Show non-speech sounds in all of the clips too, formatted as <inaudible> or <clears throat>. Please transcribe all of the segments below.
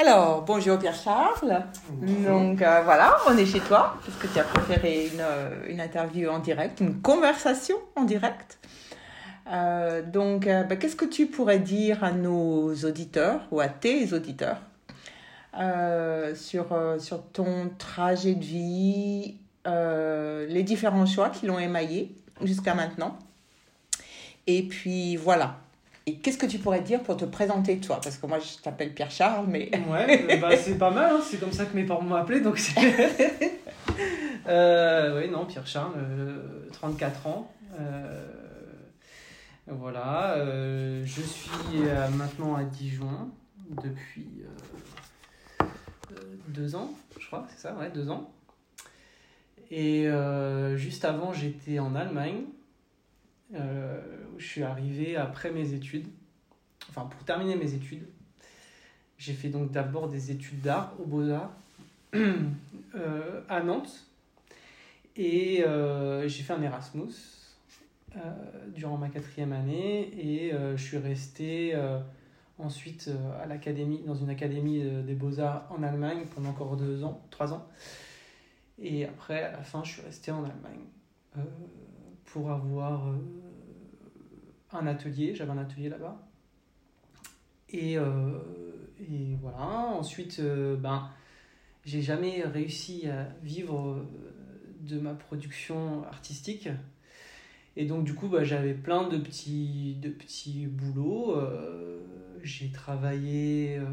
Alors, bonjour Pierre-Charles. Donc euh, voilà, on est chez toi, parce que tu as préféré une, euh, une interview en direct, une conversation en direct. Euh, donc, ben, qu'est-ce que tu pourrais dire à nos auditeurs ou à tes auditeurs sur, sur ton trajet de vie, les différents choix qui l'ont émaillé jusqu'à maintenant? Et puis voilà. Et qu'est-ce que tu pourrais dire pour te présenter toi? Parce que moi je t'appelle Pierre-Charles, mais Ouais, <laughs> euh, bah, c'est pas mal, hein, c'est comme ça que mes parents m'ont appelé, donc c'est... <laughs> euh, oui, non, Pierre Charles, euh, 34 ans. euh, voilà, je suis maintenant à Dijon depuis deux ans, je crois, c'est ça, ouais, deux ans. Et juste avant, j'étais en Allemagne. Euh, je suis arrivé après mes études, enfin pour terminer mes études. J'ai fait donc d'abord des études d'art au Beaux-Arts <clears throat> euh, à Nantes. Et euh, j'ai fait un Erasmus euh, durant ma quatrième année. Et je suis resté ensuite à l'académie, dans une académie des Beaux-Arts en Allemagne pendant encore deux ans, trois ans. Et après, à la fin, je suis resté en Allemagne pour avoir euh, un atelier. J'avais un atelier là-bas. Et, euh, et voilà. Ensuite, euh, ben, j'ai jamais réussi à vivre de ma production artistique. Et donc, du coup, bah, j'avais plein de petits, de petits boulots. Euh, j'ai travaillé euh,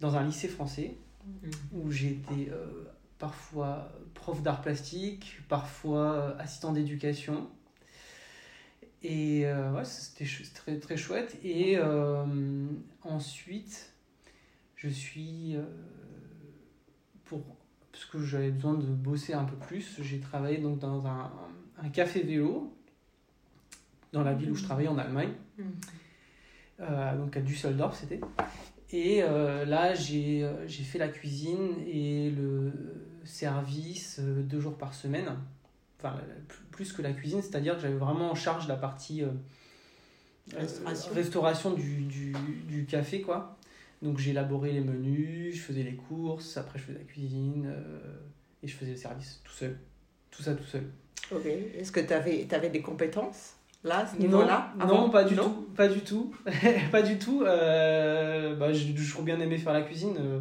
dans un lycée français où j'ai été euh, parfois prof d'art plastique, parfois euh, assistant d'éducation. Et euh, ouais, c'était très, très chouette. Et euh, ensuite, je suis, euh, pour, parce que j'avais besoin de bosser un peu plus, j'ai travaillé donc dans un, un café vélo dans la ville où je travaillais en Allemagne, euh, donc à Düsseldorf c'était. Et euh, là, euh, j'ai fait la cuisine et le service euh, deux jours par semaine. Enfin, plus- que la cuisine, c'est-à-dire que j'avais vraiment en charge la partie euh, euh, Restauration. restauration du, du, du café, quoi. Donc j'élaborais les menus, je faisais les courses, après je faisais la cuisine et je faisais le service tout seul. Tout ça tout seul. Ok. Est-ce que tu avais, des compétences là, à ce niveau-là non, pas du Non tout, pas du tout, <laughs> pas du tout. Euh, bah, j'ai toujours bien aimé faire la cuisine, euh,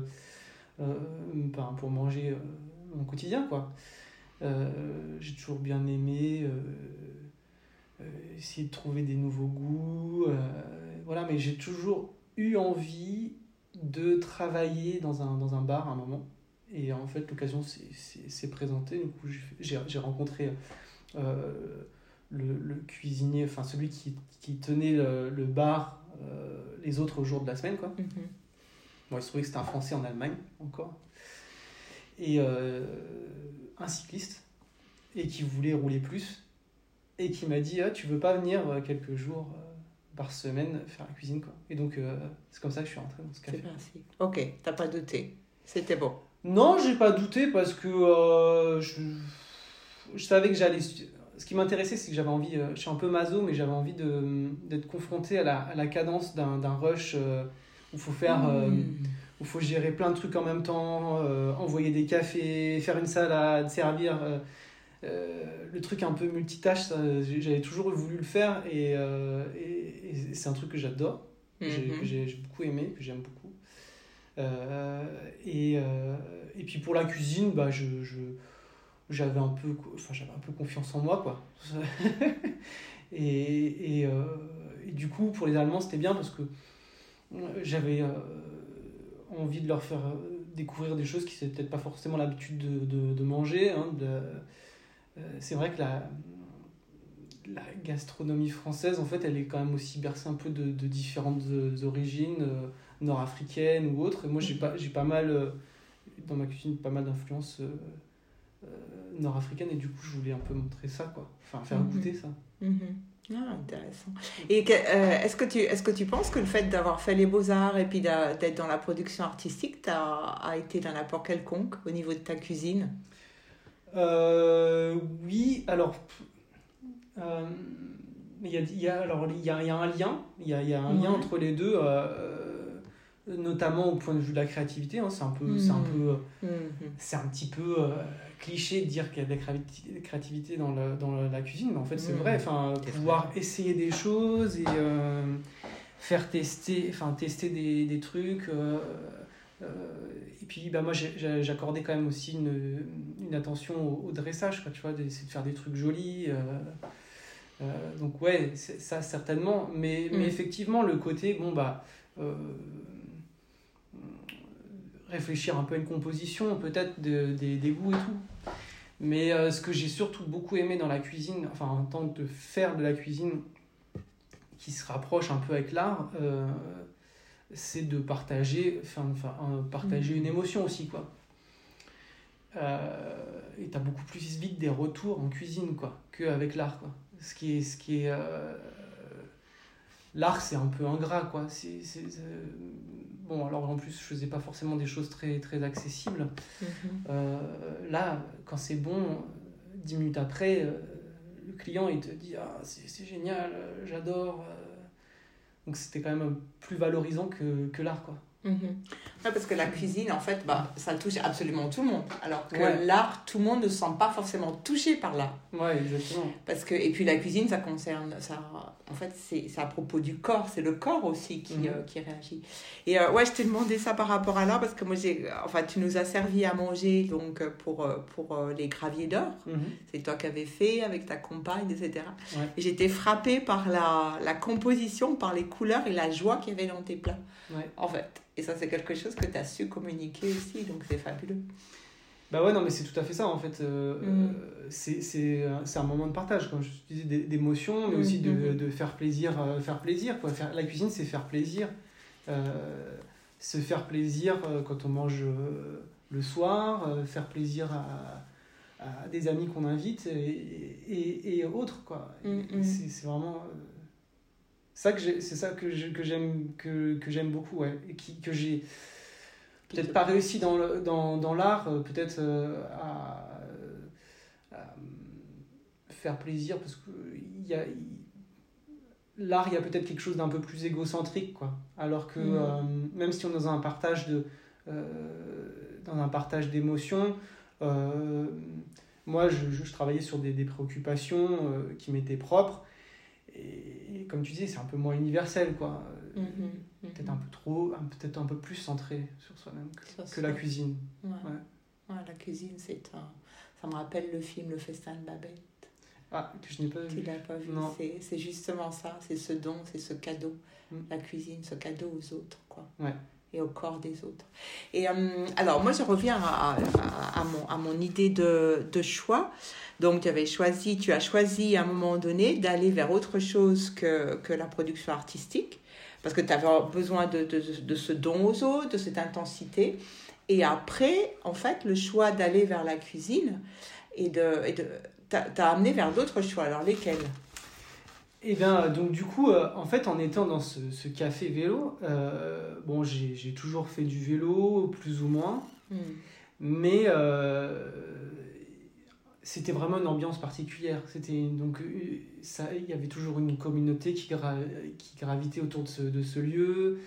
euh, ben, pour manger mon quotidien, quoi. Euh, j'ai toujours bien aimé euh, euh, essayer de trouver des nouveaux goûts, voilà. Mais j'ai toujours eu envie de travailler dans un, dans un bar à un moment. Et en fait, l'occasion s'est- présentée. Du coup, j'ai- rencontré euh, le, le cuisinier, enfin celui qui, qui tenait le, le bar euh, les autres jours de la semaine. Quoi. Mhm. Bon, il se trouvait que c'était un Français en Allemagne encore. Et euh, un cycliste, et qui voulait rouler plus, et qui m'a dit ah, Tu veux pas venir euh, quelques jours euh, par semaine faire la cuisine quoi. Et donc, euh, c'est comme ça que je suis rentré dans ce café. parti. Ok, t'as pas douté. C'était bon. Non, j'ai pas douté parce que euh, je, je savais que j'allais. Ce qui m'intéressait, c'est que j'avais envie. euh, je suis un peu maso, mais j'avais envie d'être confronté à la, à la cadence d'un rush où il faut faire. Mmh. Où il faut gérer plein de trucs en même temps, euh, envoyer des cafés, faire une salade, servir. euh, euh, le truc un peu multitâche, j'avais toujours voulu le faire et, et- et c'est un truc que j'adore, que j'ai- Mhm. que j'ai j'ai beaucoup aimé, que j'aime beaucoup. Et, et puis pour la cuisine, bah, je, je- j'avais un peu, enfin, j'avais un peu confiance en moi, quoi. <laughs> et, et, euh, et du coup, pour les Allemands, c'était bien parce que j'avais euh, envie de leur faire euh, découvrir des choses qu'ils n'avaient peut-être pas forcément l'habitude de, de, de manger. hein, de- euh, c'est vrai que la, la gastronomie française, en fait, elle est quand même aussi bercée un peu de, de différentes euh, origines, euh, nord-africaines ou autres. Et moi, j'ai pas, j'ai pas mal, euh, dans ma cuisine, pas mal d'influences nord-africaines. Et du coup, je voulais un peu montrer ça, quoi. Enfin, faire Mhm. goûter ça. Mhm. Ah, intéressant. Et euh, est-ce que, tu, est-ce que tu penses que le fait d'avoir fait les beaux-arts et puis d'être dans la production artistique a été d'un apport quelconque au niveau de ta cuisine? Euh, oui, alors. euh, il y a, y a- alors, il y a, y a un lien. Il y a, il y a un lien entre les deux. Notamment au point de vue de la créativité. hein, c'est un peu, c'est un Mhm. peu, c'est un petit peu euh, cliché de dire qu'il y a de la créativité dans, le- dans la cuisine, mais en fait c'est Mhm. vrai. Enfin, pouvoir essayer des choses et euh, faire tester, enfin tester des, des trucs. euh, et puis bah moi j'accordais quand même aussi une, une attention au, au dressage, quoi, tu vois, d'essayer de faire des trucs jolis. donc ouais, ça certainement. Mais, mais effectivement, le côté, bon bah... euh, réfléchir un peu à une composition, peut-être de- des, des goûts et tout. Mais euh, ce que j'ai surtout beaucoup aimé dans la cuisine, enfin en tant que de faire de la cuisine qui se rapproche un peu avec l'art, euh, c'est de partager, enfin, enfin, euh, partager Mhm. une émotion aussi, quoi. Euh, et t'as beaucoup plus vite des retours en cuisine, quoi, qu'avec l'art, quoi. Ce qui est... Ce qui est l'art, c'est un peu ingrat, quoi. C'est- Bon, alors en plus, je faisais pas forcément des choses très, très accessibles. Euh, là, quand c'est bon, dix minutes après, euh, le client il te dit ah c'est c'est génial, euh, j'adore. Donc c'était quand même plus valorisant que, que l'art quoi. Mhm. Ouais, parce que la cuisine, en fait, bah, ça touche absolument tout le monde. Alors que Ouais. l'art, tout le monde ne se sent pas forcément touché par l'art. Ouais exactement. Parce que, et puis la cuisine, ça concerne, ça, en fait, c'est à propos du corps, c'est le corps aussi qui, Mhm. euh, qui réagit. Et euh, ouais, je t'ai demandé ça par rapport à l'art, parce que moi, j'ai, enfin, tu nous as servi à manger donc, euh, pour, euh, pour euh, les graviers d'or. Mhm. C'est toi qui avais fait avec ta compagne, etc. Ouais. Et j'étais frappée par la, la composition, par les couleurs et la joie qu'il y avait dans tes plats, Ouais. en fait. Et ça, c'est quelque chose que tu as su communiquer aussi, donc c'est fabuleux. Bah ouais non mais c'est tout à fait ça en fait. Euh, Mhm. euh, c'est, c'est, un- moment de partage comme je disais d'é- d'émotion mais Mhm, aussi de, mhm. de faire plaisir euh, faire plaisir quoi. Faire, la cuisine c'est faire plaisir. Euh, se faire plaisir euh, quand on mange euh, le soir, euh, faire plaisir à, à des amis qu'on invite et, et, et autres quoi. Mhm. C'est, c'est vraiment euh, ça que c'est ça que, j'aime que, que j'aime beaucoup ouais et qui, que j'ai peut-être pas réussi dans, le, dans, dans l'art, euh, peut-être euh, à, à faire plaisir, parce que il y a, l'art, il y a peut-être quelque chose d'un peu plus égocentrique, quoi. Alors que Mhm. euh, même si on est dans un partage de, euh, dans un partage d'émotions, moi, je, je, je travaillais sur des, des préoccupations qui m'étaient propres. Et, et comme tu disais, c'est un peu moins universel, quoi. Mhm, mhm. Peut-être un peu trop, peut-être un peu plus centré sur soi-même que, que la cuisine. Ouais. Ouais. Ouais, la cuisine, c'est un. Ça me rappelle le film Le Festin de Babette. Ah, que je n'ai pas Tu vu. l'as pas vu? Non. C'est- C'est justement ça, c'est ce don, c'est ce cadeau. Mm. La cuisine, ce cadeau aux autres, quoi. Ouais. Et au corps des autres. Et euh, alors, moi, je reviens à, mon, idée de, choix. Donc, tu avais choisi, tu as choisi à un moment donné d'aller vers autre chose que, la production artistique, parce que tu avais besoin de, ce don aux autres, de cette intensité. Et après, en fait, le choix d'aller vers la cuisine et de, et amené vers d'autres choix. Alors, lesquels? Et bien, euh, donc du coup, euh, en fait, en étant dans ce, ce café vélo, euh, bon, j'ai toujours fait du vélo, plus ou moins, Hmm. mais euh, c'était vraiment une ambiance particulière. C'était donc ça, il y avait toujours une communauté qui, gra- qui gravitait autour de ce, de ce lieu.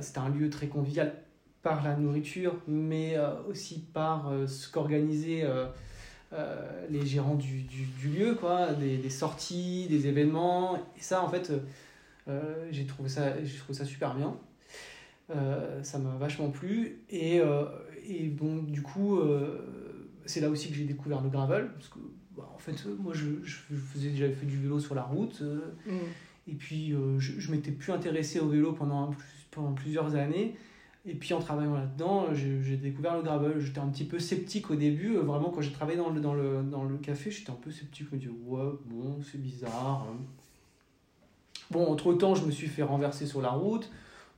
C'était un lieu très convivial par la nourriture, mais aussi par ce qu'organisaient euh, les gérants du, du, du lieu, quoi, des, des sorties, des événements. Et ça, en fait, euh, j'ai trouvé ça, j'ai trouvé ça super bien. Euh, ça m'a vachement plu. Et, et bon, du coup, c'est là aussi que j'ai découvert le gravel. Parce que, bah, en fait, moi, je, je faisais, j'avais fait du vélo sur la route. Hmm. et puis, je, je m'étais plus intéressé au vélo pendant, pendant plusieurs années. Et puis, en travaillant là-dedans, j'ai j'ai découvert le gravel. J'étais un petit peu sceptique au début. Euh, Vraiment, quand j'ai travaillé dans le, dans, le, dans le café, j'étais un peu sceptique. Je me disais, ouais, bon, c'est bizarre. hein. Bon, entre-temps, je me suis fait renverser sur la route.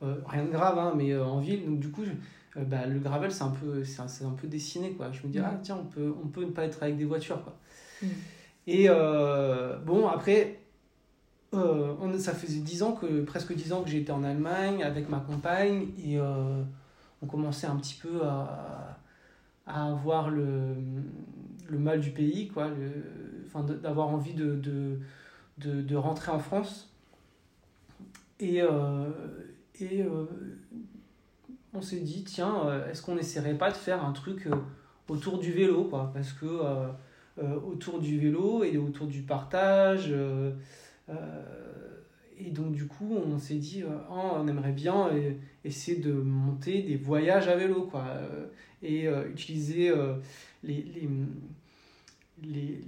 Euh, rien de grave, hein, mais euh, en ville. Donc, du coup, je- euh, bah, le gravel, c'est un, peu- c'est un, un peu dessiné. Quoi. Je me dis, Mhm. ah, tiens, on peut, on peut ne pas être avec des voitures. Quoi. Hmm. Et euh, bon, après, euh, on, ça faisait 10 ans que, presque 10 ans que j'étais en Allemagne avec ma compagne et euh, on commençait un petit peu à, avoir le, mal du pays, quoi, d'avoir envie de, de, rentrer en France. Et, euh, et on s'est dit, tiens, est-ce qu'on n'essaierait pas de faire un truc autour du vélo, quoi Parce que autour du vélo et autour du partage. Euh, et donc, du coup, on s'est dit, euh, Ah, on aimerait bien euh, essayer de monter des voyages à vélo, quoi. et utiliser les, les, les,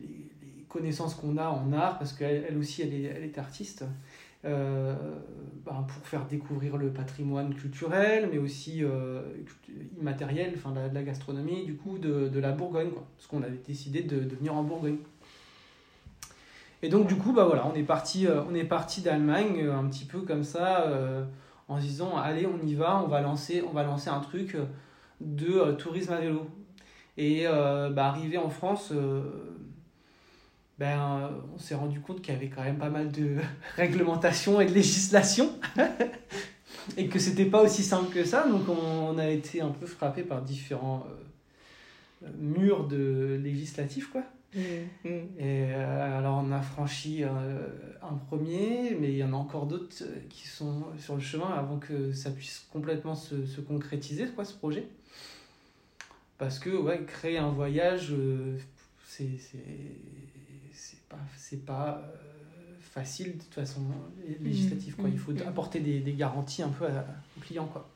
connaissances qu'on a en art, parce qu'elle elle aussi, elle est, artiste, ben, pour faire découvrir le patrimoine culturel, mais aussi immatériel, enfin, de la, la gastronomie, du coup, de, de la Bourgogne, quoi. Parce qu'on avait décidé de, de venir en Bourgogne. Et donc, du coup, bah voilà, on est parti, euh, on parti d'Allemagne, euh, un petit peu comme ça, euh, en se disant, allez, on y va, on va lancer, on va lancer un truc de tourisme à vélo. Et bah, arrivé en France, ben, on s'est rendu compte qu'il y avait quand même pas mal de <laughs> réglementation et de législation. <laughs> et que c'était pas aussi simple que ça. Donc on, a été un peu frappé par différents murs de législatifs, quoi. Mm, mm. Et euh, alors on a franchi euh, un premier, mais il y en a encore d'autres euh, qui sont sur le chemin avant que ça puisse complètement se, se concrétiser, quoi, ce projet. Parce que ouais, créer un voyage, euh, c'est pas, c'est pas euh, facile de toute façon lé- législatif. Quoi. Il faut apporter des, des garanties un peu à- aux clients. Quoi.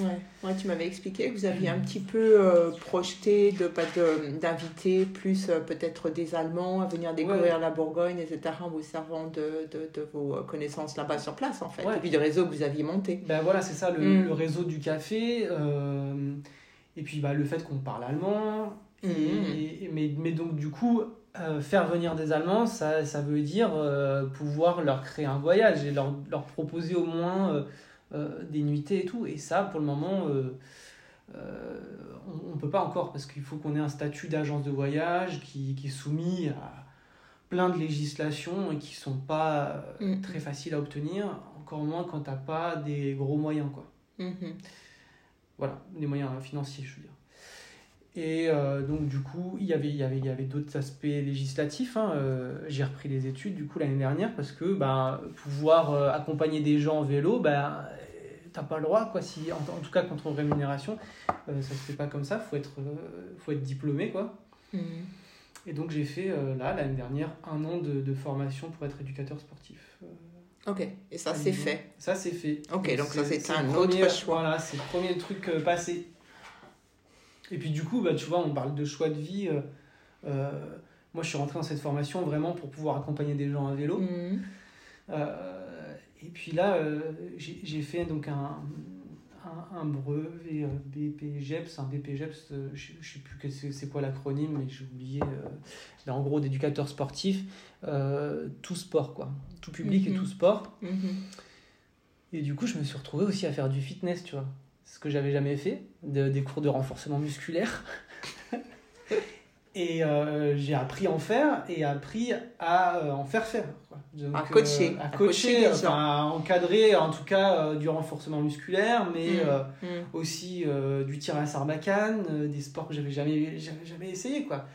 Ouais. Ouais, tu m'avais expliqué que vous aviez un petit peu euh, projeté de pas de- d'inviter plus euh, peut-être des Allemands à venir découvrir la Bourgogne, etc., en vous servant de, de, de vos euh, connaissances là-bas sur place, en fait, et puis du réseau que vous aviez monté. Ben voilà, c'est ça, le, Mm. le réseau du café. euh, et puis bah, le fait qu'on parle allemand. Et, et- mais, mais donc du coup, faire venir des Allemands, ça, ça veut dire pouvoir leur créer un voyage et leur, leur proposer au moins euh, des nuitées et tout. Et ça, pour le moment, euh, euh, on ne peut pas encore parce qu'il faut qu'on ait un statut d'agence de voyage qui, qui est soumis à plein de législations et qui sont pas Mhm. très faciles à obtenir, encore moins quand tu n'as pas des gros moyens. quoi. Mhm. Voilà, des moyens financiers, je veux dire. Et euh, donc, du coup, il y avait, il y avait, il y avait d'autres aspects législatifs. hein. Euh, J'ai repris les études, du coup, l'année dernière, parce que bah, pouvoir euh, accompagner des gens en vélo, bah, t'as pas le droit, quoi. Si, en, en tout cas, contre rémunération, euh, ça se fait pas comme ça. Faut être, euh, faut être diplômé, quoi. Mhm. Et donc, j'ai fait, euh, là, l'année dernière, un an de, de formation pour être éducateur sportif. Euh, Ok, et ça c'est fait. Ça, c'est fait. Ok, donc ça, c'est un autre premier- choix. Voilà, c'est le premier truc passé. Et puis du coup, bah, tu vois, on parle de choix de vie. moi, je suis rentré dans cette formation vraiment pour pouvoir accompagner des gens à vélo. Mhm. Euh, et puis là, euh, j'ai fait donc un, un, un brevet euh, BPGEPS, un BPGEPS, euh, je ne sais plus c'est quoi l'acronyme, mais j'ai oublié. mais en gros, d'éducateur sportif, euh, tout sport, quoi. Tout public et Mhm. tout sport. Mhm. Et du coup, je me suis retrouvé aussi à faire du fitness, tu vois. Ce que j'avais jamais fait, de- des cours de renforcement musculaire. <laughs> et euh, j'ai appris à en faire et appris à euh, en faire faire. quoi. Donc, À coacher, à à coacher, coacher les enfin, à encadrer en tout cas euh, du renforcement musculaire, mais Mm. euh, Mhm. aussi euh, du tir à sarbacane, euh, des sports que j'avais jamais, j'avais jamais essayé quoi.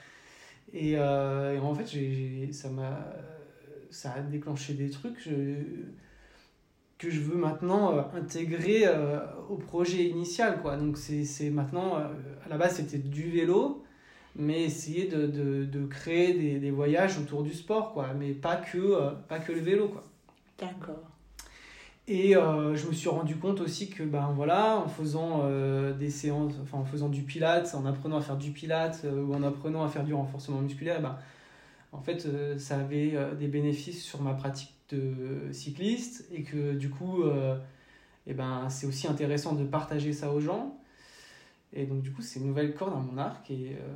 Et, euh, et en fait, j'ai- ça m'a, ça a déclenché des trucs je- que je veux maintenant euh, intégrer euh, au projet initial quoi. Donc c'est, c'est maintenant, euh, à la base c'était du vélo, mais essayer de, de, de créer des, des voyages autour du sport quoi, mais pas que, euh, pas que le vélo quoi. D'accord. Et euh, je me suis rendu compte aussi que ben voilà, en faisant euh, des séances, enfin en faisant du pilates, en apprenant à faire du pilates ou en apprenant à faire du renforcement musculaire, ben, en fait ça avait des bénéfices sur ma pratique de cycliste et que du coup eh ben, c'est aussi intéressant de partager ça aux gens. Et donc du coup c'est une nouvelle corde à mon arc et, euh,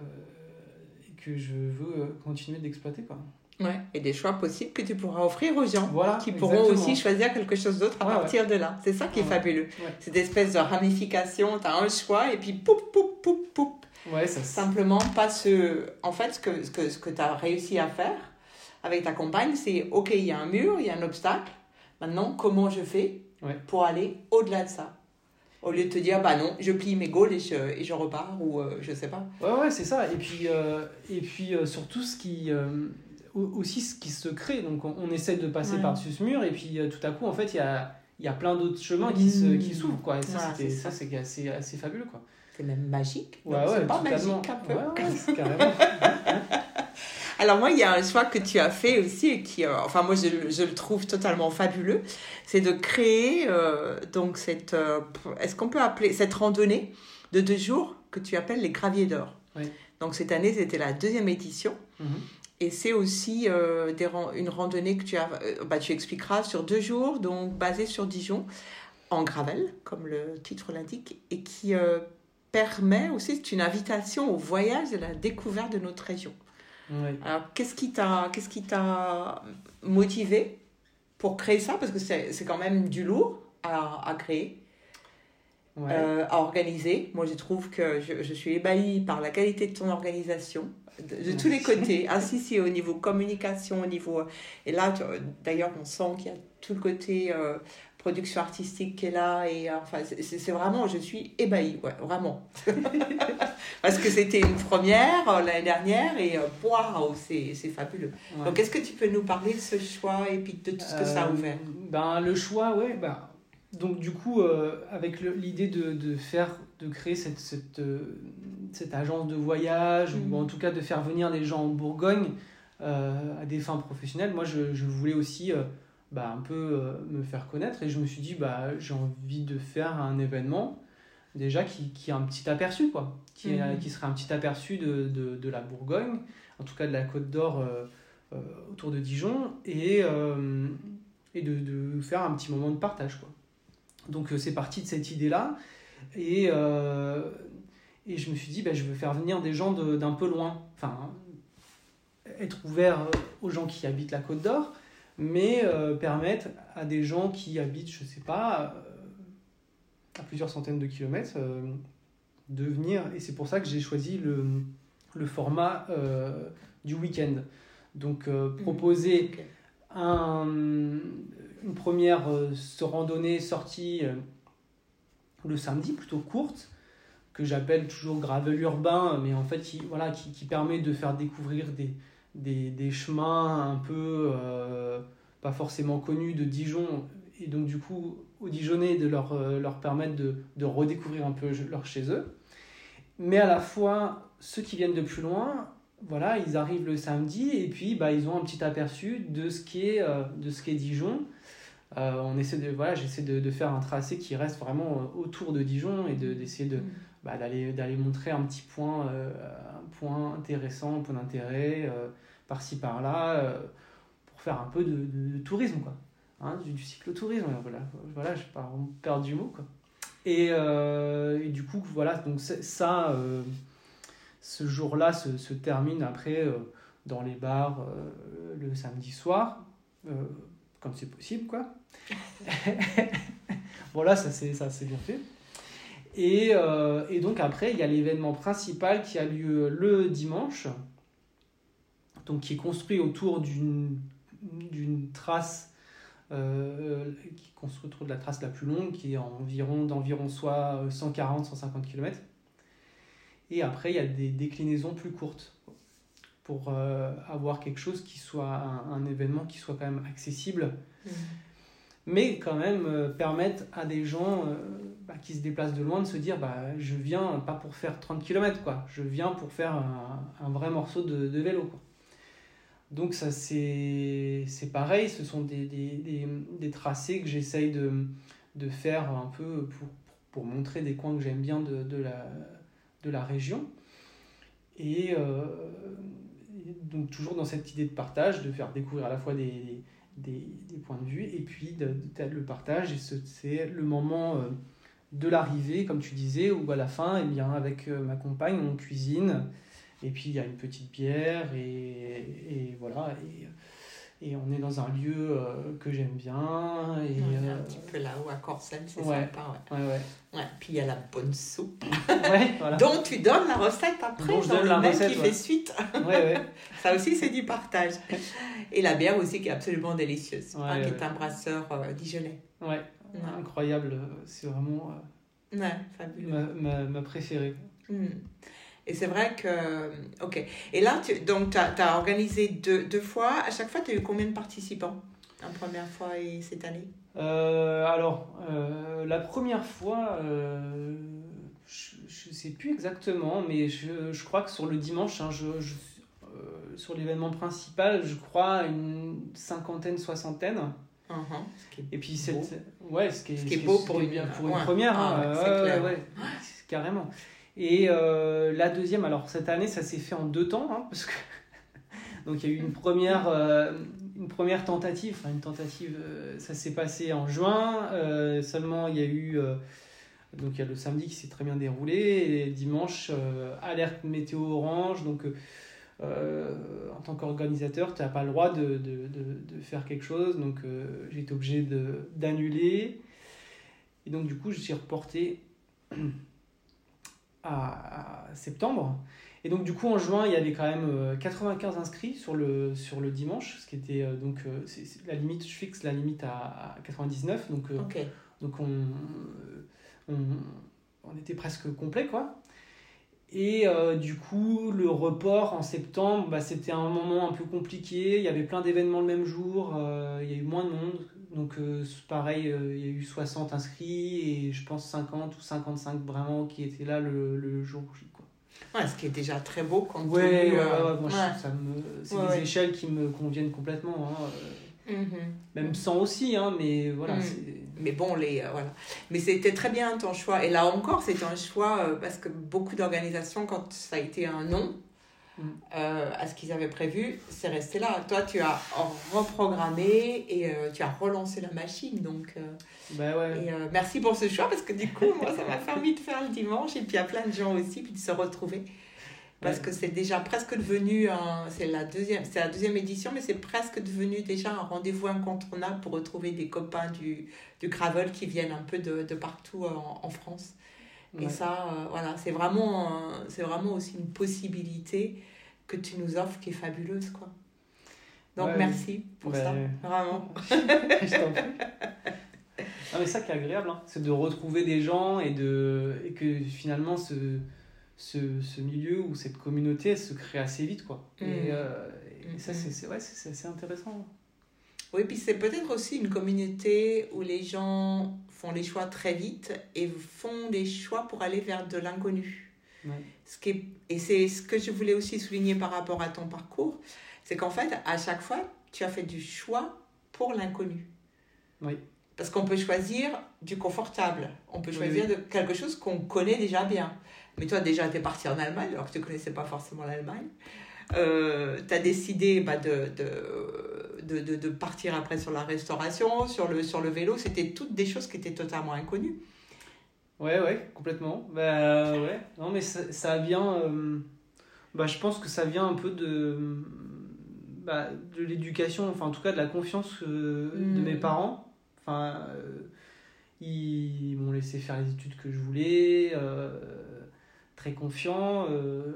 que je veux euh, continuer d'exploiter quoi. Ouais. Et des choix possibles que tu pourras offrir aux gens. Voilà, qui pourront exactement. aussi choisir quelque chose d'autre à Ouais, partir de là. C'est ça qui est Ouais. fabuleux. Cette espèce de ramification, tu as un choix et puis poup, poup, poup, poup. Ouais, ça Simplement, pas ce. En fait, ce que, ce que, ce que tu as réussi à faire avec ta compagne, c'est OK, il y a un mur, il y a un obstacle. Maintenant, comment je fais pour aller au-delà de ça? Au lieu de te dire, bah non, je plie mes goals et je, et je repars ou euh, je sais pas. Ouais, ouais, c'est ça. Et puis, euh, et puis euh, surtout, ce qui, euh, au- aussi ce qui se crée. Donc, on, on essaie de passer Ouais. par-dessus ce mur, et puis euh, tout à coup, en fait, il y a, il y a plein d'autres chemins qui se- qui Mmh. s'ouvrent quoi. Et ça, Voilà, c'est ça ça. c'est assez, assez fabuleux quoi. C'est même magique. Ouais, ouais, c'est pas magique un peu. Ouais, ouais, <laughs> carrément. <laughs> Alors moi, il y a un choix que tu as fait aussi et qui, euh, enfin moi, je, je le trouve totalement fabuleux, c'est de créer euh, donc cette, euh, est-ce qu'on peut appeler cette randonnée de deux jours que tu appelles les graviers d'or. Oui. Donc cette année, c'était la deuxième édition. Mhm. Et c'est aussi des une randonnée que tu as, bah, tu expliqueras sur deux jours, donc basée sur Dijon, en gravel, comme le titre l'indique, et qui permet aussi, c'est une invitation au voyage et à la découverte de notre région. Alors, qu'est-ce qui t'a, qu'est-ce qui t'a motivé pour créer ça? Parce que c'est, quand même du lourd à, à créer, Ouais. euh, à organiser. Moi, je trouve que je, je suis ébahie par la qualité de ton organisation, de, de tous les côtés. <laughs> Ainsi, si au niveau communication, au niveau... Et là, d'ailleurs, on sent qu'il y a tout le côté euh, production artistique qui est là. Et euh, enfin, c'est, vraiment... Je suis ébahie, ouais, vraiment. <laughs> Parce que c'était une première euh, l'année dernière et euh, waouh, c'est, c'est fabuleux. Ouais. Donc, est-ce que tu peux nous parler de ce choix et puis de tout ce que ça a ouvert? ben, Le choix, ouais. Ben, donc, du coup, euh, avec l'idée de, de faire, de créer cette, cette, euh, cette agence de voyage, Mhm. ou en tout cas de faire venir des gens en Bourgogne euh, à des fins professionnelles, moi, je, je voulais aussi bah, un peu euh, me faire connaître et je me suis dit, bah, j'ai envie de faire un événement déjà qui, qui a un petit aperçu, quoi. Qui, Mhm. qui serait un petit aperçu de, de, de la Bourgogne, en tout cas de la Côte d'Or euh, euh, autour de Dijon, et, et de, de faire un petit moment de partage, quoi. Donc c'est parti de cette idée-là, et, et je me suis dit, bah, je veux faire venir des gens de- d'un peu loin, enfin, être ouvert aux gens qui habitent la Côte d'Or, mais euh, permettre à des gens qui habitent, je sais pas, euh, à plusieurs centaines de kilomètres, euh, de venir. Et c'est pour ça que j'ai choisi le, le format du week-end. Donc euh, proposer un, une première randonnée sortie le samedi, plutôt courte, que j'appelle toujours gravel urbain, mais en fait qui, voilà, qui, qui permet de faire découvrir des, des, des chemins un peu euh, pas forcément connus de Dijon, et donc du coup aux Dijonnais de leur, euh, leur permettre de, de redécouvrir un peu leur chez eux. Mais à la fois, ceux qui viennent de plus loin, voilà, ils arrivent le samedi et puis bah, ils ont un petit aperçu de ce qu'est euh, de ce qu'est Dijon. Euh, on essaie de voilà, j'essaie de, de faire un tracé qui reste vraiment euh, autour de Dijon et de- d'essayer de, bah, d'aller d'aller montrer un petit point euh, un point intéressant, un point d'intérêt euh, par-ci par-là euh, pour faire un peu de, tourisme quoi. Hein, du, du cyclotourisme voilà, voilà, je vais pas perdre du mot quoi. Et, du coup voilà, donc ça ce jour-là se, se termine après dans les bars le samedi soir, quand c'est possible, quoi. <laughs> voilà, ça c'est ça c'est bien fait. Et, euh, et donc après, il y a l'événement principal qui a lieu le dimanche, donc qui est construit autour d'une trace euh, qui est construite autour de la trace la plus longue, qui est environ d'environ soit 140-150 km. Et après, il y a des déclinaisons plus courtes pour euh, avoir quelque chose qui soit un, un événement qui soit quand même accessible, mais quand même euh, permettre à des gens euh, bah, qui se déplacent de loin de se dire bah, je viens pas pour faire 30 km, quoi. je viens pour faire un, vrai morceau de, vélo. Quoi. Donc ça c'est pareil, ce sont des, des, des, tracés que j'essaye de, de faire un peu pour, pour montrer des coins que j'aime bien de, de, la, de la région. Et, euh, et donc toujours dans cette idée de partage, de faire découvrir à la fois des, des, points de vue et puis de, de- le partage. Et ce- c'est le moment euh, de l'arrivée, comme tu disais, où à la fin, eh bien, avec euh, ma compagne, on cuisine. Et puis il y a une petite bière et, et voilà. Et, et on est dans un lieu euh, que j'aime bien. Et, On est euh, un petit peu là-haut à Corsel, c'est ouais. sympa. Ouais. ouais, ouais. Puis il y a la bonne soupe. <laughs> Voilà. dont tu donnes la recette après, Dont je donne la recette, qui fait suite. Ouais, ouais. <laughs> Ça aussi, c'est du partage. Et la bière aussi, qui est absolument délicieuse, hein, qui est un brasseur euh, dijonnais. Ouais, incroyable. C'est vraiment euh, Ouais, fabuleux. ma, ma, ma préférée. Hmm. Et c'est vrai que. Ok. Et là, tu donc, tu as, organisé deux, deux fois. À chaque fois, tu as eu combien de participants La première fois et cette année? Euh, alors, euh, la première fois, euh, je ne sais plus exactement, mais je, je crois que sur le dimanche, hein, je, je- euh, sur l'événement principal, je crois une cinquantaine, soixantaine. Ce qui est Et puis, Beau. cette, ouais, ce qui est, Ce qui est beau pour ce qui est une- bien pour une ouais. première. Ah hein, ouais, clair. carrément. Et euh, la deuxième, alors cette année, ça s'est fait en deux temps, hein, parce que <laughs> donc il y a eu une première, euh, une première tentative, enfin une tentative, euh, ça s'est passé en juin. seulement, il y a eu donc il y a le samedi qui s'est très bien déroulé et dimanche alerte météo orange. Donc en tant qu'organisateur, tu n'as pas le droit de, de, de, de faire quelque chose. Donc j'ai été obligé d'annuler. Et donc du coup, je suis reporté <clears throat> à, septembre. Et donc du coup, en juin, il y avait quand même euh, 95 inscrits sur le, sur le dimanche, ce qui était euh, donc euh, c'est la limite, je fixe la limite à, à 99. Donc, euh, Ok. donc on, euh, on, on était presque complet quoi. Et euh, du coup, le report en septembre, bah, c'était un moment un peu compliqué. Il y avait plein d'événements le même jour. euh, il y a eu moins de monde. Donc euh, c'est pareil, euh, il y a eu 60 inscrits et je pense 50 ou 55 vraiment qui étaient là le, le jour J. Quoi. Ouais, ce qui est déjà très beau quand Ouais, ouais, ouais, euh, moi, je ouais. ça me, c'est Ouais, des ouais. échelles qui me conviennent complètement. hein, euh, Mhm. Même sans aussi, hein, mais voilà. Mm. c'est- Mais bon, les, voilà. Mais c'était très bien ton choix. Et là encore, c'était un choix parce que beaucoup d'organisations, quand ça a été un non Mm. Euh, à ce qu'ils avaient prévu, c'est resté là. Toi, tu as reprogrammé et euh, tu as relancé la machine. Donc, euh, Bah ouais. et, merci pour ce choix parce que du coup, moi, ça m'a permis de faire le dimanche et puis à plein de gens aussi, puis de se retrouver. Parce Ouais. que c'est déjà presque devenu un, c'est la deuxième, c'est la deuxième édition, mais c'est presque devenu déjà un rendez-vous incontournable pour retrouver des copains du, du gravel qui viennent un peu de, de partout en, en France. Et ça, euh, voilà, c'est vraiment, c'est vraiment aussi une possibilité que tu nous offres qui est fabuleuse, quoi. Donc Ouais, merci pour Bah, ça, vraiment. <laughs> Je t'en prie. Non, mais ça qui est agréable, hein, c'est de retrouver des gens et, de, et que finalement ce, ce, ce milieu ou cette communauté elle se crée assez vite. Quoi. Et, euh, et ça, Mm, c'est ouais, c'est- c'est assez intéressant. Oui, puis c'est peut-être aussi une communauté où les gens font les choix très vite et font des choix pour aller vers de l'inconnu. Ouais. Ce qui est, et c'est ce que je voulais aussi souligner par rapport à ton parcours, c'est qu'en fait, à chaque fois, tu as fait du choix pour l'inconnu. Oui. Parce qu'on peut choisir du confortable, on peut Oui, choisir oui. De, quelque chose qu'on connaît déjà bien. Mais toi, déjà, tu es parti en Allemagne, alors que tu ne connaissais pas forcément l'Allemagne. Euh, tu as décidé bah, de, de, de, de, de partir après sur la restauration, sur le, sur le vélo. C'était toutes des choses qui étaient totalement inconnues. Ouais, ouais, complètement. Bah ouais. Non, mais ça, ça vient. euh, bah, je pense que ça vient un peu de. Bah, de l'éducation, enfin en tout cas de la confiance euh, de Mm. mes parents. Enfin, euh, ils m'ont laissé faire les études que je voulais, euh, très confiant. euh,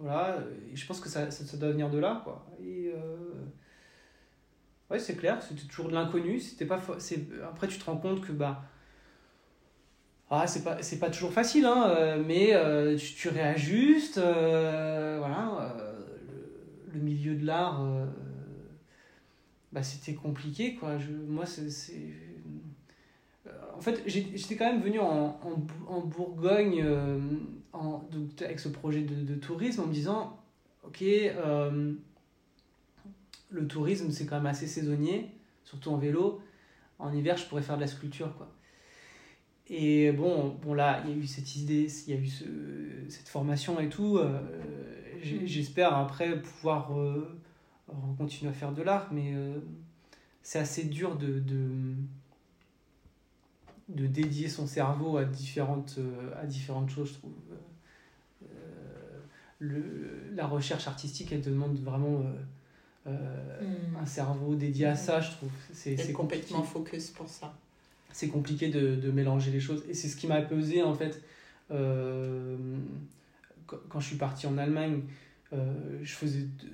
voilà, et je pense que ça, ça, ça doit venir de là, quoi. Et. Ouais, c'est clair, c'était toujours de l'inconnu. Après, tu te rends compte que bah, ah, c'est pas, c'est pas toujours facile, hein, euh, mais euh, tu, réajustes. euh, voilà, le, milieu de l'art, bah, c'était compliqué. Quoi. Je, moi, c'est. En fait, j'étais quand même venu en, en, Bou- en Bourgogne en, donc, avec ce projet de, de tourisme en me disant Ok, le tourisme, c'est quand même assez saisonnier, surtout en vélo. En hiver, je pourrais faire de la sculpture. Quoi. Et bon, bon là, il y a eu cette idée, il y a eu ce, cette formation et tout. euh, Mm. J'espère après pouvoir euh, continuer à faire de l'art, mais euh, c'est assez dur de, de, de dédier son cerveau à différentes, à différentes choses, je trouve. Le, la recherche artistique, elle demande vraiment euh, un cerveau dédié à ça, je trouve. C'est complètement focus pour ça. c'est compliqué de, de mélanger les choses. Et c'est ce qui m'a pesé, en fait, euh, quand je suis parti en Allemagne. euh, je faisais. de-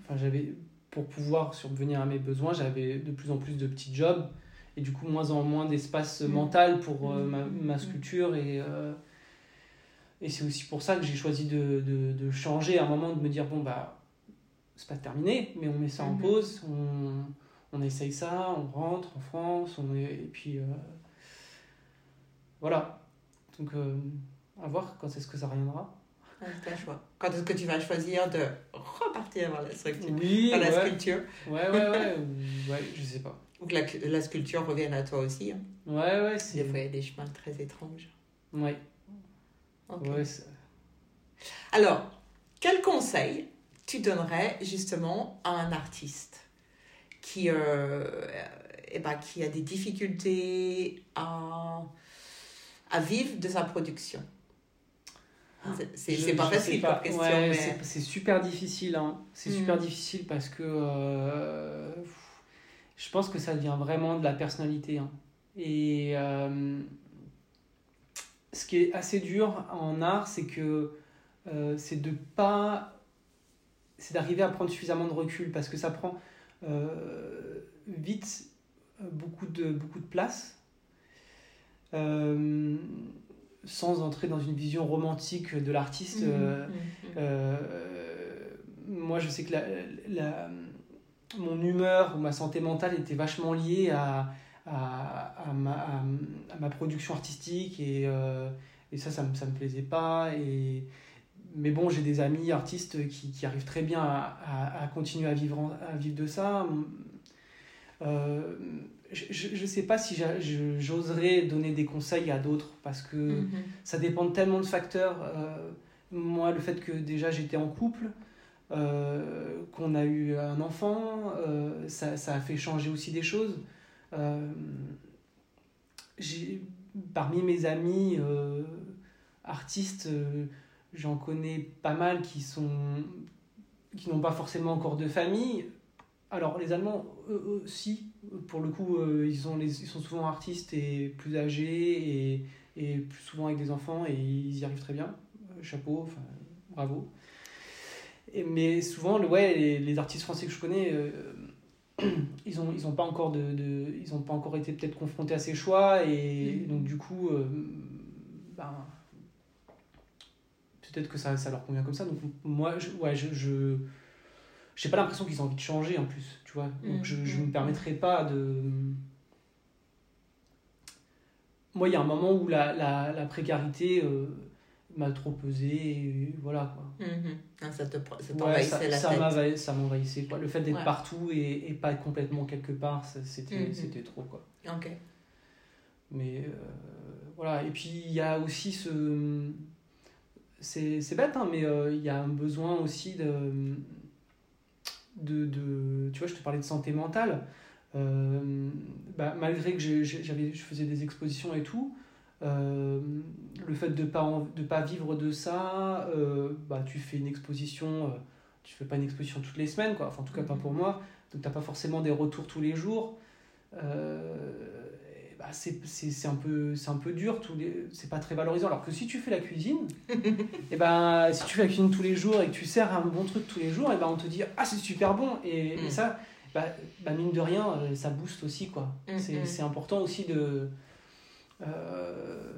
Enfin, j'avais. Pour pouvoir subvenir à mes besoins, j'avais de plus en plus de petits jobs. Et du coup, moins en moins d'espace Mm. mental pour euh, ma, Mm. ma sculpture. Et, et c'est aussi pour ça que j'ai choisi de, de, de changer à un moment, de me dire bon, bah, c'est pas terminé, mais on met ça en Mhm. pause, on, on essaye ça, on rentre en France, on est, et puis euh, voilà. Donc, euh, à voir quand est-ce que ça reviendra. Ouais, choix. Quand est-ce que tu vas choisir de repartir vers la structure Oui, vers la ouais. sculpture? Ouais, ouais, ouais, <laughs> ou- ouais, je sais pas. Ou que la, la sculpture revienne à toi aussi. hein. Ouais, ouais, Des fois, il y a des chemins très étranges. Ouais, ouais, Alors, quel conseil tu donnerais justement à un artiste qui, euh, eh ben, qui a des difficultés à, à vivre de sa production? C'est- C'est pas facile pas. question, Ouais, mais... c'est- C'est super difficile. Hein. C'est Mm. super difficile parce que euh, je pense que ça devient vraiment de la personnalité. hein. Et euh, ce qui est assez dur en art, c'est que euh, c'est de pas. C'est d'arriver à prendre suffisamment de recul parce que ça prend euh, vite beaucoup de, beaucoup de place. Euh, sans entrer dans une vision romantique de l'artiste. Mhm, euh, mhm. euh, moi, je sais que la, la- mon humeur ou ma santé mentale était vachement liée à, à, à ma, à, à ma production artistique et, et ça, ça me, ça me plaisait pas. Et, mais bon, j'ai des amis artistes qui, qui arrivent très bien à, à, à continuer à vivre, en- à vivre de ça. Euh, je ne sais pas si j'oserais donner des conseils à d'autres parce que Mhm. ça dépend de tellement de facteurs. Euh, moi, le fait que déjà j'étais en couple, euh, qu'on a eu un enfant, ça, ça a fait changer aussi des choses. Parmi mes amis artistes, j'en connais pas mal qui sont qui n'ont pas forcément encore de famille. Alors les Allemands, eux aussi, pour le coup, euh, ils, ont les, ils sont souvent artistes et plus âgés et, et plus souvent avec des enfants et ils y arrivent très bien. Euh, Chapeau, enfin, bravo. Et, mais souvent, le, ouais, les, les artistes français que je connais, euh, <clears throat> ils n'ont ils ont pas encore de, de- ils ont pas encore été peut-être confrontés à ces choix et Mhm. donc du coup, euh, ben, peut-être que ça, ça leur convient comme ça. Donc moi, je, ouais, je, je j'ai pas l'impression qu'ils ont envie de changer en plus, tu vois. Donc Mhm. je, je me permettrai pas de. Moi, il y a un moment où la, la, la précarité euh, m'a trop pesé, et voilà quoi. Ça te Ouais, t'envahissait la ça tête. m'envahissait- ça m'envahissait quoi. Le fait d'être Ouais. partout et, et pas complètement quelque part, c'était c'était trop quoi. Ok. Mais euh, voilà, et puis il y a aussi ce. C'est c'est bête, hein, mais euh, il y a un besoin aussi de, de, de. Tu vois, je te parlais de santé mentale. Euh, bah, malgré que j'avais, je faisais des expositions et tout, euh, le fait de ne pas, en- de pas vivre de ça, bah, tu fais une exposition, tu fais pas une exposition toutes les semaines, quoi. Enfin, en tout cas, pas pour moi. Donc, tu n'as pas forcément des retours tous les jours. Euh, bah, c'est un, peu- c'est un peu dur, tous les- c'est pas très valorisant. Alors que si tu fais la cuisine, <laughs> et ben, si tu fais la cuisine tous les jours et que tu sers un bon truc tous les jours, et ben, on te dit Ah, c'est super bon. Et, et Mm. ça, bah, bah, mine de rien, euh, ça booste aussi. quoi. Mm, C'est important aussi de. euh,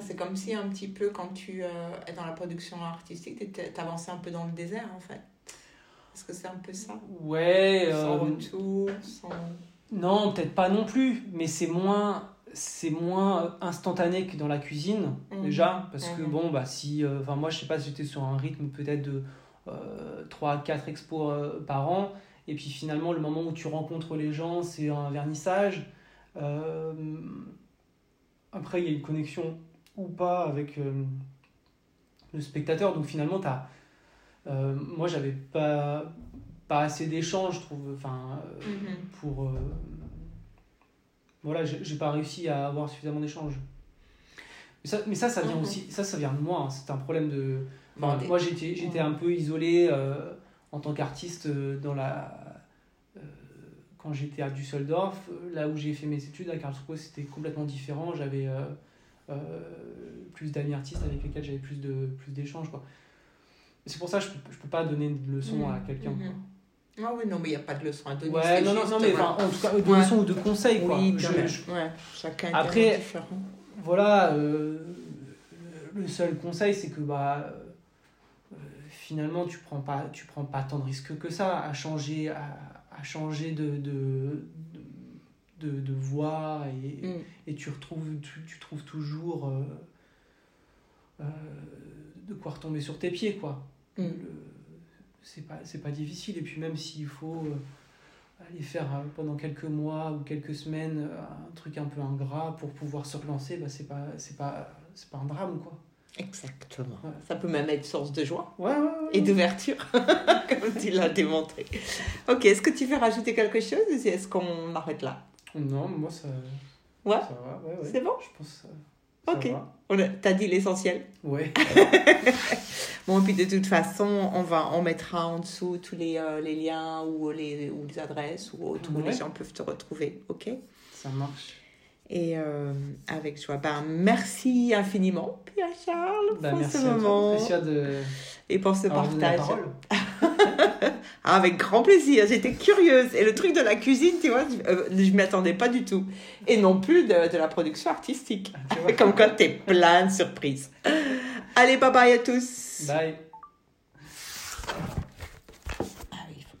C'est comme si un petit peu quand tu euh, es dans la production artistique, tu avançais un peu dans le désert en fait. Est-ce que c'est un peu ça? Ouais. Sans euh, retour, sans. Non, peut-être pas non plus, mais c'est moins. C'est moins instantané que dans la cuisine, Mhm. déjà, parce que Mhm. bon, bah si. euh, Enfin, moi, je sais pas si j'étais sur un rythme peut-être de 3 à 4 expos euh, par an, et puis finalement, le moment où tu rencontres les gens, c'est un vernissage. Euh, après, il y a une connexion ou pas avec euh, le spectateur, donc finalement, t'as. Euh, moi, j'avais pas, pas assez d'échanges, je trouve. Enfin, euh, Mhm. pour. euh, voilà, j'ai pas réussi à avoir suffisamment d'échanges. Mais ça, mais ça, ça vient aussi. Ça, ça vient de moi. hein. C'est un problème de. enfin, moi, j'étais j'étais un peu isolé euh, en tant qu'artiste dans la. quand j'étais à Düsseldorf, là où j'ai fait mes études à Karlsruhe, c'était complètement différent. J'avais plus d'amis artistes avec lesquels j'avais plus de plus d'échanges. quoi. C'est pour ça que je peux, je peux pas donner de leçon à Mhm, quelqu'un. mhm. Ah oui, non, mais il n'y a pas de leçon à donner. Ouais, non, non, mais voilà. enfin, en tout cas, de Ouais. leçons ou de conseils, quoi. Oui, Je- je- Ouais, chacun est Après- différent. voilà, euh, le seul conseil, c'est que bah, euh, finalement, tu prends pas, tu prends pas tant de risques que ça à changer, à, à changer de, de, de, de voie et, Mm. et tu, retrouves, tu, tu trouves toujours euh, euh, de quoi retomber sur tes pieds, quoi. Mm. Le- c'est pas, c'est pas difficile. Et puis même s'il faut euh, aller faire euh, pendant quelques mois ou quelques semaines euh, un truc un peu ingrat pour pouvoir se relancer, bah, c'est pas, c'est pas, c'est pas un drame, quoi. Exactement. Ouais. Ça peut même être source de joie Ouais, ouais, et d'ouverture, <laughs> comme tu l'as démontré. Ok, est-ce que tu veux rajouter quelque chose ou est-ce qu'on arrête là? Non, moi ça. Ouais. Ça va, ouais, ouais. C'est bon? Je pense ça Ok. va. On a- T'as dit l'essentiel Ouais. <laughs> Bon, et puis de toute façon, on, va, on mettra en dessous tous les, euh, les liens ou les, ou les adresses ou autres où Ouais. les gens peuvent te retrouver. Ok? Ça marche. Et euh, avec joie. Ben, merci infiniment, Pierre Charles, Bah, pour merci ce à toi, moment de et pour ce partage. <laughs> Ah, <laughs> avec grand plaisir, j'étais curieuse. Et le truc de la cuisine, tu vois, je, euh, je m'y attendais pas du tout. Et non plus de, de la production artistique. Vois. <laughs> Comme quoi, t'es plein de surprises. Allez, bye bye à tous. Bye.